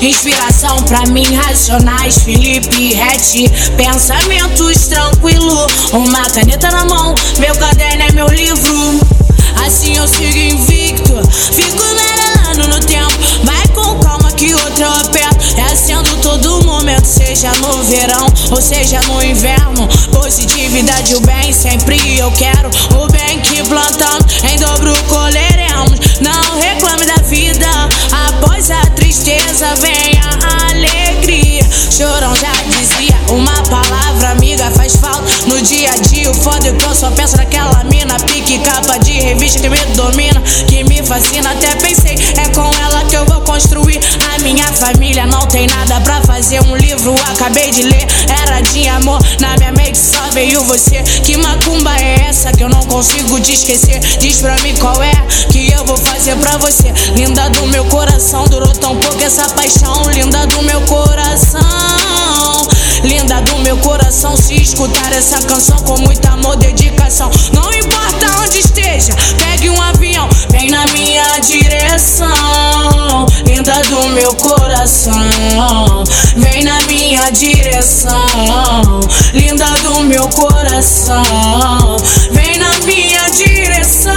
Inspiração pra mim, racionais, Felipe Rett. Pensamentos tranquilo, uma caneta na mão, meu caderno é meu livro. Assim eu sigo invicto, fico merelando no tempo. Vai com calma que outra eu aperto. É acendo todo momento, seja no verão ou seja no inverno. Positividade, o bem sempre eu quero. Só penso naquela mina, pique capa de revista que me domina, que me fascina. Até pensei, é com ela que eu vou construir a minha família. Não tem nada pra fazer, um livro acabei de ler. Era de amor, na minha mente só veio você. Que macumba é essa que eu não consigo te esquecer? Diz pra mim qual é que eu vou fazer pra você. Linda do meu coração, durou tão pouco essa paixão. Linda do meu coração, linda do meu coração. Se escutar essa canção com muito amor, dedicação. Não importa onde esteja, pegue um avião, vem na minha direção. Linda do meu coração, vem na minha direção. Linda do meu coração, vem na minha direção.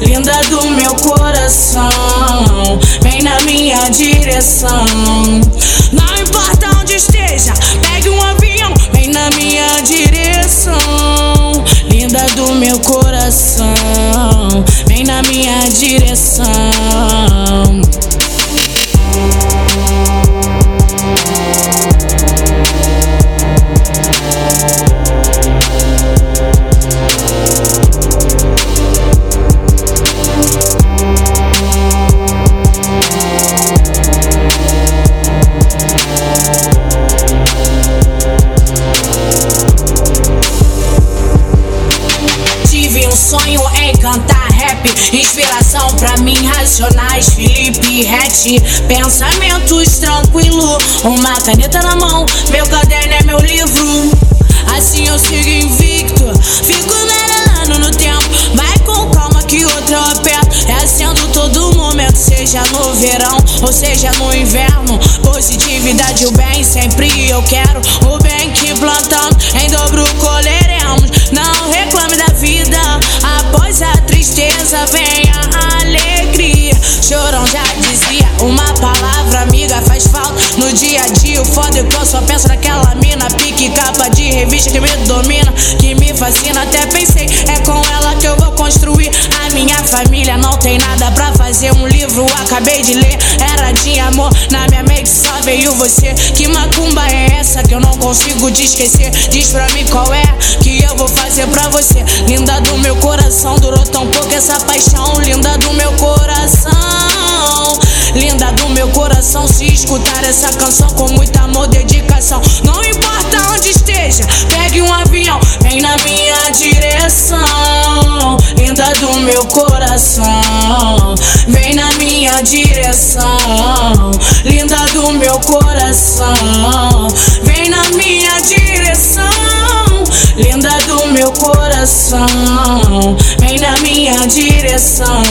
Linda do meu coração, vem na minha direção. Não importa onde esteja, meu coração, vem na minha direção. Cantar rap. Inspiração pra mim, racionais, Felipe Rett. Pensamentos tranquilo, uma caneta na mão, meu caderno é meu livro. Assim eu sigo invicto, fico merelando no tempo. Vai com calma que outra eu aperto. É acendo todo momento, seja no verão ou seja no inverno. Positividade, o bem sempre eu quero. O bem que plantamos em dobro colheremos. Tristeza vem a alegria. Chorão já dizia, uma palavra amiga faz falta no dia a dia. O foda é que eu só penso naquela mina, pique capa de revista que me domina, que me fascina. Até pensei, é com ela que eu vou construir a minha família. Não tem nada pra fazer, um livro acabei de ler. Era de amor, na minha mente só veio você. Que macumba é essa que eu não consigo te esquecer? Diz pra mim qual é coração. Se escutar essa canção com muito amor, dedicação. Não importa onde esteja, pegue um avião, vem na minha direção. Linda do meu coração, vem na minha direção. Linda do meu coração, vem na minha direção. Linda do meu coração, vem na minha direção.